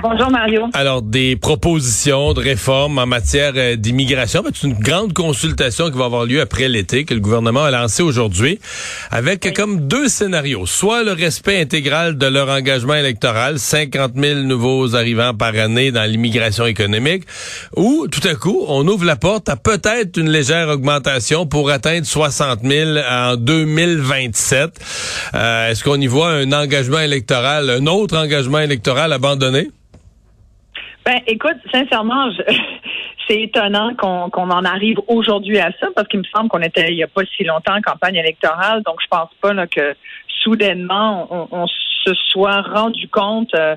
Bonjour Mario. Alors, des propositions de réforme en matière euh, d'immigration. C'est une grande consultation qui va avoir lieu après l'été que le gouvernement a lancé aujourd'hui avec comme deux scénarios. Soit le respect intégral de leur engagement électoral, 50 000 nouveaux arrivants par année dans l'immigration économique, ou tout à coup, on ouvre la porte à peut-être une légère augmentation pour atteindre 60 000 en 2027. Euh, Est-ce qu'on y voit un engagement électoral, un autre engagement électoral abandonné? Ben, écoute, sincèrement, c'est étonnant qu'on en arrive aujourd'hui à ça parce qu'il me semble qu'on était il n'y a pas si longtemps en campagne électorale, donc je pense pas que soudainement on, se soit rendu compte euh,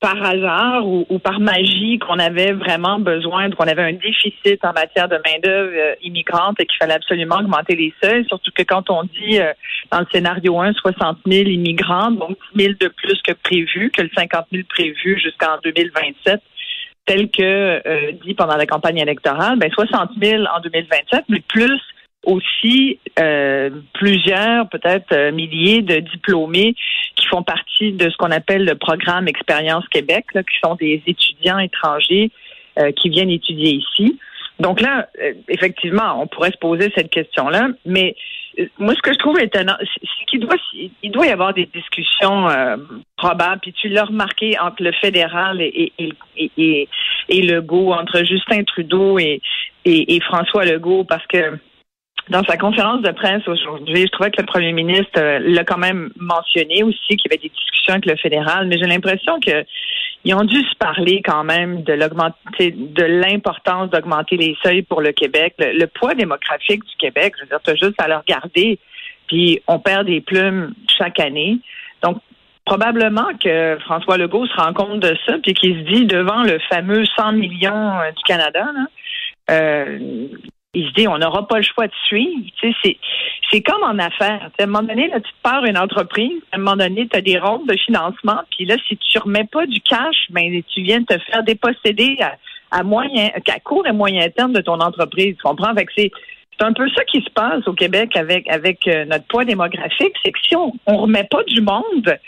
par hasard ou, ou par magie qu'on avait vraiment besoin, qu'on avait un déficit en matière de main-d'œuvre euh, immigrante et qu'il fallait absolument augmenter les seuils, surtout que quand on dit euh, dans le scénario 1, 60 000 immigrants, donc 10 000 de plus que prévu, que le 50 000 prévu jusqu'en 2027, tel que euh, dit pendant la campagne électorale, ben 60 000 en 2027, mais plus aussi euh, plusieurs, peut-être euh, milliers de diplômés qui font partie de ce qu'on appelle le programme Expérience Québec, là, qui sont des étudiants étrangers euh, qui viennent étudier ici. Donc là, euh, effectivement, on pourrait se poser cette question-là, mais moi, ce que je trouve étonnant, c'est qu'il doit, il doit y avoir des discussions euh, probables. Puis tu l'as remarqué entre le fédéral et, Legault, entre Justin Trudeau et François Legault, parce que dans sa conférence de presse aujourd'hui, je trouvais que le premier ministre euh, l'a quand même mentionné aussi qu'il y avait des discussions avec le fédéral, mais j'ai l'impression que ils ont dû se parler quand même de l'augmenter, de l'importance d'augmenter les seuils pour le Québec, le, poids démographique du Québec. Je veux dire, t'as juste à le regarder, puis on perd des plumes chaque année. Donc probablement que François Legault se rend compte de ça, puis qu'il se dit devant le fameux 100 millions euh, du Canada, là, euh, il se dit on n'aura pas le choix de suivre. C'est, c'est comme en affaires. À un moment donné, là, tu te pars une entreprise, à un moment donné, tu as des rondes de financement, puis là, si tu remets pas du cash, ben tu viens te faire déposséder à, à moyen, à court et moyen terme de ton entreprise. Tu comprends? C'est, c'est un peu ça qui se passe au Québec avec avec euh, notre poids démographique, c'est que si on, on remet pas du monde,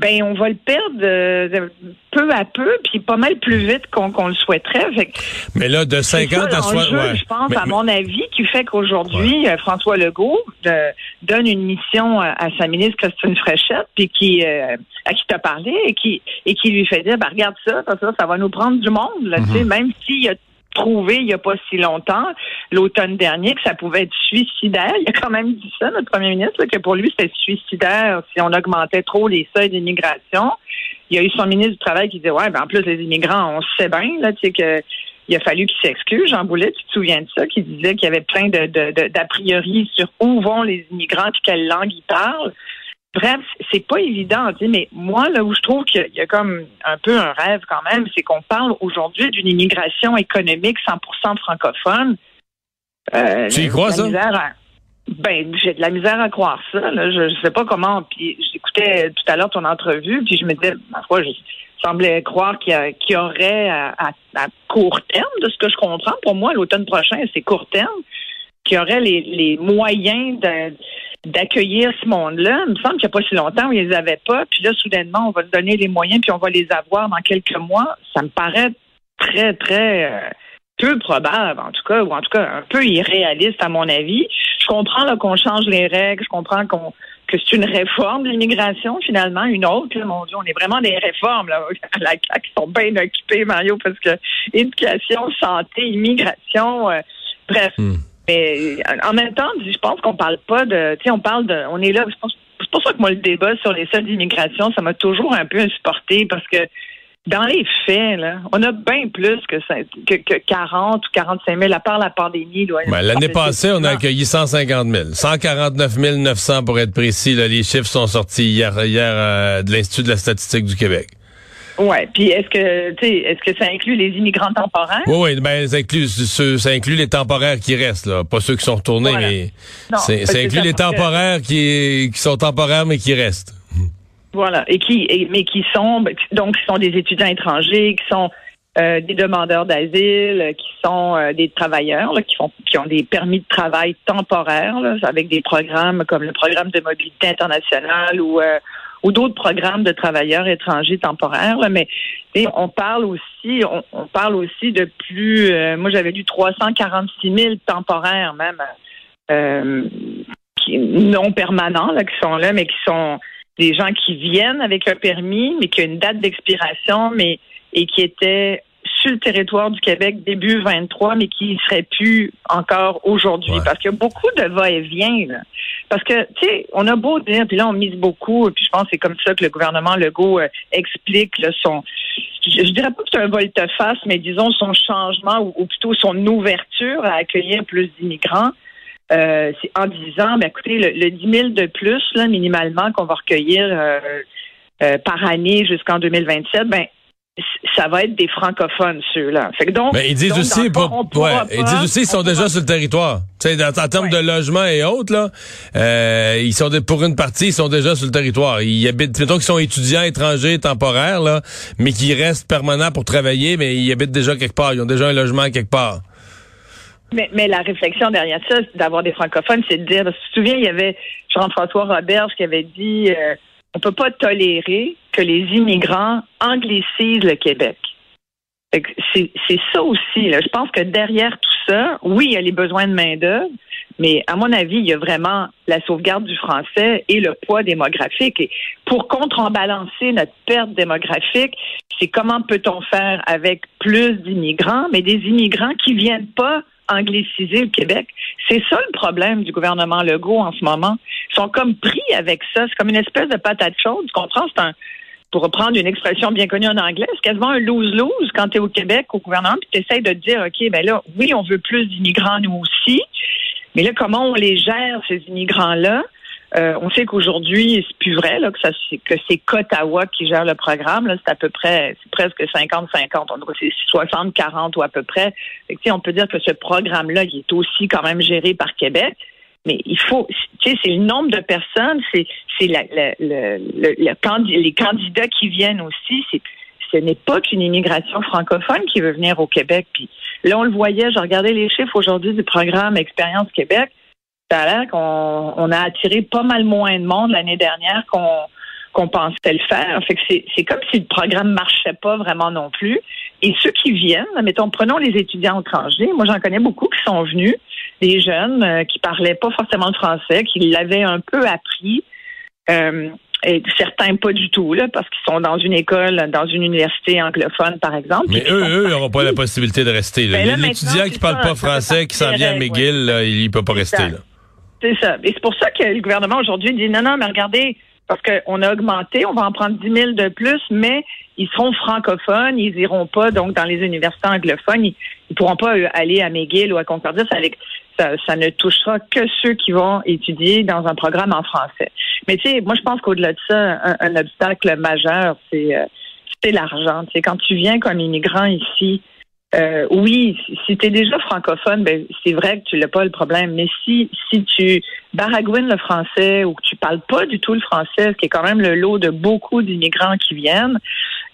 ben on va le perdre euh, peu à peu, puis pas mal plus vite qu'on le souhaiterait. Fait que Mais là, de c'est 50 ça à 60... l'enjeu, ouais. je pense, Mais- à mon avis, qui fait qu'aujourd'hui, euh, François Legault euh, donne une mission à, à sa ministre Christine Fréchette, puis qui euh, à qui t'a parlé et qui et qui lui fait dire, ben, regarde ça, ça, ça, va nous prendre du monde, là, tu sais, même s'il a trouvé il n'y a pas si longtemps, l'automne dernier, que ça pouvait être suicidaire. Il a quand même dit ça, notre premier ministre, que pour lui, c'était suicidaire si on augmentait trop les seuils d'immigration. Il y a eu son ministre du Travail qui disait, ouais, ben, en plus, les immigrants, on sait bien, là, tu sais, que il a fallu qu'il s'excuse. Jean Boulet, tu te souviens de ça, qui disait qu'il y avait plein de- d'a priori sur où vont les immigrants et quelle langue ils parlent. Bref, c'est pas évident, mais moi, là où je trouve qu'il y a- comme un peu un rêve quand même, c'est qu'on parle aujourd'hui d'une immigration économique 100% francophone. Euh, Tu y j'ai crois, de la ça? misère à- Ben, j'ai de la misère à croire ça. Là. Je, je sais pas comment. Puis j'écoutais tout à l'heure ton entrevue, puis je me disais, ma foi, je semblais croire qu'il y, aurait à, à- à court terme, de ce que je comprends. Pour moi, l'automne prochain, c'est court terme, qu'il y aurait les, les moyens de- d'accueillir ce monde-là. Il me semble qu'il n'y a pas si longtemps, ils les avaient pas. Puis là, soudainement, on va donner les moyens, puis on va les avoir dans quelques mois. Ça me paraît très, très euh, peu probable, en tout cas, ou en tout cas un peu irréaliste à mon avis. Je comprends qu'on change les règles, je comprends qu'on que c'est une réforme de l'immigration, finalement, une autre. là. mon Dieu, on est vraiment des réformes là, à la CAQ qui sont bien occupées, Mario, parce que éducation, santé, immigration, euh, bref. Hmm. Mais euh, en même temps, je pense qu'on parle pas de. Tu sais, on parle de. On est là. je pense- C'est pour ça que moi, le débat sur les seuils d'immigration, ça m'a toujours un peu insupporté parce que dans les faits, là, on a bien plus que, que, que 40 ou 45 000, à part la pandémie. Ben, L'année passée, on a accueilli 150 000. 149 900 pour être précis. Là, les chiffres sont sortis hier, hier euh, de l'Institut de la statistique du Québec. Ouais. Puis est-ce que, tu sais, est-ce que ça inclut les immigrants temporaires? Oui, oui, ben, ça inclut, ceux- ça inclut les temporaires qui restent, là. Pas ceux qui sont retournés, Voilà. mais Non, ça inclut ça les temporaires qui, qui sont temporaires, mais qui restent. Voilà. Et qui, et- mais qui sont, donc, qui sont des étudiants étrangers, qui sont euh, des demandeurs d'asile, qui sont euh, des travailleurs, là, qui, font, qui ont des permis de travail temporaires, là, avec des programmes comme le programme de mobilité internationale ou, euh, ou d'autres programmes de travailleurs étrangers temporaires. mais on parle aussi, on, parle aussi de plus, euh, moi j'avais lu 346 000 temporaires même, euh, qui, non permanents, qui sont là, mais qui sont des gens qui viennent avec un permis, mais qui ont une date d'expiration, mais et qui étaient le territoire du Québec début 23, mais qui ne seraient plus encore aujourd'hui. Ouais. Parce qu'il y a beaucoup de va-et-vient. là. Parce que, tu sais, on a beau dire, puis là, on mise beaucoup, puis je pense que c'est comme ça que le gouvernement Legault euh, explique là, son... Je, je dirais pas que c'est un volte-face, mais disons son changement, ou, ou plutôt son ouverture à accueillir plus d'immigrants. Euh, c'est en disant, ben, écoutez, le, le 10 000 de plus, là, minimalement, qu'on va recueillir euh, euh, par année jusqu'en 2027, ben, ça va être des francophones, ceux-là. Fait que donc, Mais ils disent donc, aussi, pour- ouais, ils disent aussi, ils sont on déjà sur le territoire. Tu sais, en termes Ouais. de logement et autres, là, euh, ils sont pour une partie, ils sont déjà sur le territoire. Ils habitent, mettons qu'ils sont étudiants étrangers temporaires, là, mais qui restent permanents pour travailler, mais ils habitent déjà quelque part. Ils ont déjà un logement quelque part. Mais, mais la réflexion derrière ça, d'avoir des francophones, c'est de dire, parce que tu te souviens, il y avait Jean-François Roberge qui avait dit, euh, on peut pas tolérer que les immigrants anglicisent le Québec. C'est ça aussi. Je pense que derrière tout ça, oui, il y a les besoins de main-d'œuvre, mais à mon avis, il y a vraiment la sauvegarde du français et le poids démographique. Et pour contrebalancer notre perte démographique, c'est comment peut-on faire avec plus d'immigrants, mais des immigrants qui viennent pas angliciser le Québec? C'est ça le problème du gouvernement Legault en ce moment. Ils sont comme pris avec ça. C'est comme une espèce de patate chaude. Tu comprends? C'est un, pour reprendre une expression bien connue en anglais, c'est quasiment un lose-lose quand tu es au Québec, au gouvernement, puis tu essaies de te dire, OK, ben là, oui, on veut plus d'immigrants, nous aussi, mais là, comment on les gère, ces immigrants-là? Euh, on sait qu'aujourd'hui, c'est plus vrai là, que, ça, c'est- que c'est Ottawa qui gère le programme. Là, c'est à peu près, c'est presque 50-50. On c'est 60-40 ou à peu près. Fait que, on peut dire que ce programme-là, il est aussi quand même géré par Québec. Mais il faut, tu sais, c'est le nombre de personnes, c'est, la, les candidats qui viennent aussi. Ce n'est pas qu'une immigration francophone qui veut venir au Québec. Puis là, on le voyait, j'ai regardé les chiffres aujourd'hui du programme Expérience Québec. Ça a l'air qu'on on a attiré pas mal moins de monde l'année dernière qu'on qu'on pensait le faire. Fait que c'est c'est comme si le programme marchait pas vraiment non plus. Et ceux qui viennent, mettons, prenons les étudiants étrangers. Moi, j'en connais beaucoup qui sont venus, des jeunes euh, qui parlaient pas forcément le français, qui l'avaient un peu appris. Euh, et certains pas du tout, là, parce qu'ils sont dans une école, dans une université anglophone, par exemple. Mais eux, eux, n'auront pas la possibilité de rester. Ben L'étudiant qui parle ça, pas français, qui s'en vient à McGill, là, il peut pas rester. C'est ça. Et c'est pour ça que le gouvernement aujourd'hui dit non, non, mais regardez, parce qu'on a augmenté, on va en prendre 10 000 de plus, mais ils seront francophones, ils iront pas donc dans les universités anglophones, ils, ils pourront pas euh, aller à McGill ou à Concordia, ça, ne touchera que ceux qui vont étudier dans un programme en français. Mais tu sais, moi je pense qu'au-delà de ça, un, obstacle majeur, c'est euh, l'argent. Quand tu viens comme immigrant ici, euh, oui, si tu es déjà francophone, ben, c'est vrai que tu n'as pas le problème. Mais si, si tu baragouines le français ou que tu parles pas du tout le français, ce qui est quand même le lot de beaucoup d'immigrants qui viennent,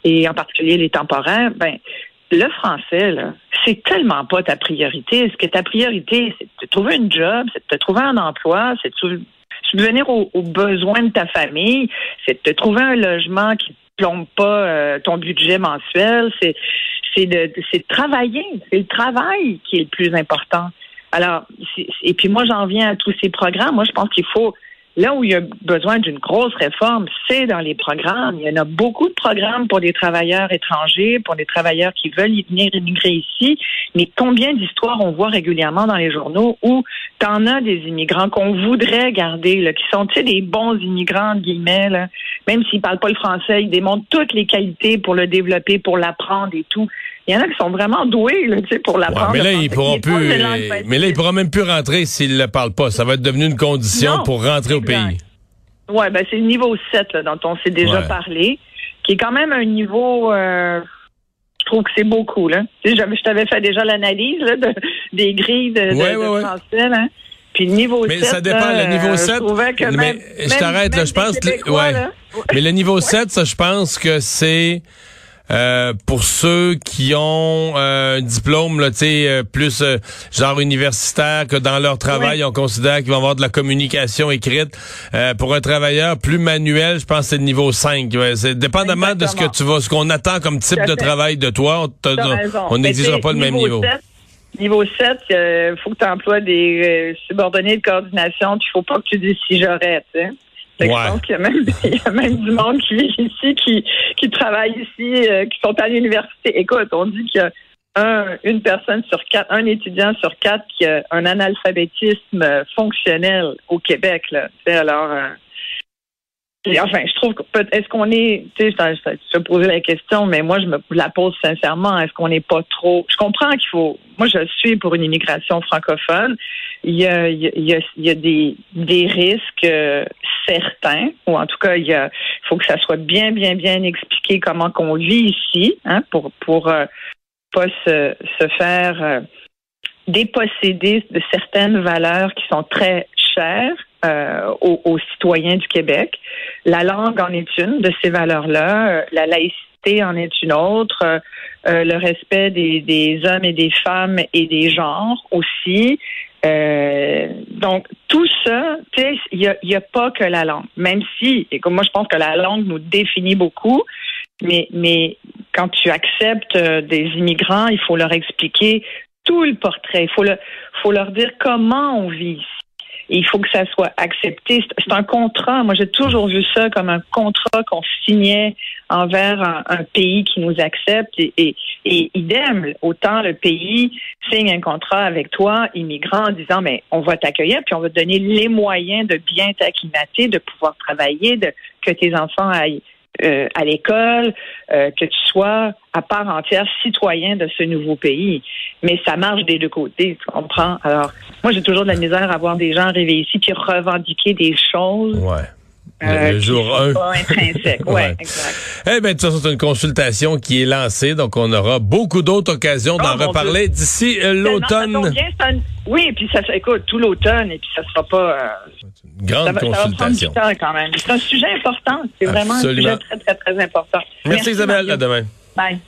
et en particulier les temporaires, ben, le français, là, c'est tellement pas ta priorité. Ce que ta priorité, c'est de te trouver une job, c'est de te trouver un emploi, c'est de subvenir aux, besoins de ta famille, c'est de te trouver un logement qui plombe pas euh, ton budget mensuel, c'est de, c'est de travailler. C'est le travail qui est le plus important. Alors, et puis moi, j'en viens à tous ces programmes. Moi, je pense qu'il faut, là où il y a besoin d'une grosse réforme, c'est dans les programmes. Il y en a beaucoup de programmes pour des travailleurs étrangers, pour des travailleurs qui veulent y venir immigrer ici. Mais combien d'histoires on voit régulièrement dans les journaux où t'en as des immigrants qu'on voudrait garder, là, qui sont, tu des bons immigrants, guillemets. Même s'ils parlent pas le français, ils démontrent toutes les qualités pour le développer, pour l'apprendre et tout. Il y en a qui sont vraiment doués, là, pour Ouais, l'apprendre. mais là, ils pourront plus. euh. Mais là, ils pourront même plus rentrer s'ils le parlent pas. Ça va être devenu une condition Non, pour rentrer au pays. Ouais, ben c'est le niveau 7 là, dont on s'est déjà Ouais. parlé, qui est quand même un niveau euh, je trouve que c'est beaucoup, là. Je t'avais fait déjà l'analyse de, des grilles de, de- Ouais, de ouais, ouais. français, là. Puis le niveau Mais 7, ça dépend, là, le niveau euh, 7. Je trouvais que mais même, je même- t'arrête, là, même je pense. que- ouais. là, Mais le niveau 7, ça, je pense que c'est euh, pour ceux qui ont euh, un diplôme, là, tu sais, euh, plus euh, genre universitaire, que dans leur travail, Oui. on considère qu'ils vont avoir de la communication écrite. Euh, pour un travailleur plus manuel, je pense que c'est le niveau 5. Ouais, c'est dépendamment de ce que tu vas, ce qu'on attend comme type de travail de toi, on n'exigera pas le même niveau. 7, niveau 7, il faut que tu emploies des euh, subordonnés de coordination, il faut pas que tu dises si j'aurais, Ouais. Y, il y a même du monde qui vit ici, qui, qui travaille ici, euh, qui sont à l'université. Écoute, on dit qu'il y a un, une personne sur quatre, un étudiant sur quatre qui a un analphabétisme fonctionnel au Québec. Là. Alors, euh, enfin, je trouve que peut- est-ce qu'on est, tu sais, je posé la question, mais moi je me la pose sincèrement. Est-ce qu'on n'est pas trop Je comprends qu'il faut. Moi, je suis pour une immigration francophone. Il y a, il y a, il y a, des, des risques euh, certains, ou en tout cas, il y a, faut que ça soit bien, bien, bien expliqué comment qu'on vit ici, hein, pour pour euh, pas se, se faire euh, déposséder de certaines valeurs qui sont très chères euh, aux, citoyens du Québec. La langue en est une de ces valeurs-là. Euh, La laïcité en est une autre. Euh, le respect des, hommes et des femmes et des genres aussi. Donc, tout ça, il n'y a, a pas que la langue. Même si, et comme moi, je pense que la langue nous définit beaucoup, mais, mais quand tu acceptes des immigrants, il faut leur expliquer tout le portrait. Il faut, le, faut leur dire comment on vit ici. Il faut que ça soit accepté. C'est- un contrat. Moi, j'ai toujours vu ça comme un contrat qu'on signait envers un, pays qui nous accepte. Et idem, autant le pays signe un contrat avec toi, immigrant, en disant, mais on va t'accueillir, puis on va te donner les moyens de bien t'acclimater, de pouvoir travailler, de que tes enfants aillent euh, à l'école, euh, que tu sois à part entière citoyen de ce nouveau pays. Mais ça marche des deux côtés, tu comprends? Alors, moi, j'ai toujours de la misère à voir des gens arriver ici qui revendiquer des choses Ouais. Le- euh, le jour sont 1. pas intrinsèques. Ouais, Ouais. exact. Eh bien, de toute façon, c'est une consultation qui est lancée, donc on aura beaucoup d'autres occasions d'en Oh, reparler d'ici euh, l'automne. Oui, puis ça, écoute, tout l'automne, et puis ça sera pas... euh, Une grande ça, va, ça va prendre du consultation. temps quand même. C'est un sujet important. C'est vraiment un sujet très, très, très important. Merci, Isabelle. Mario. À demain. Bye.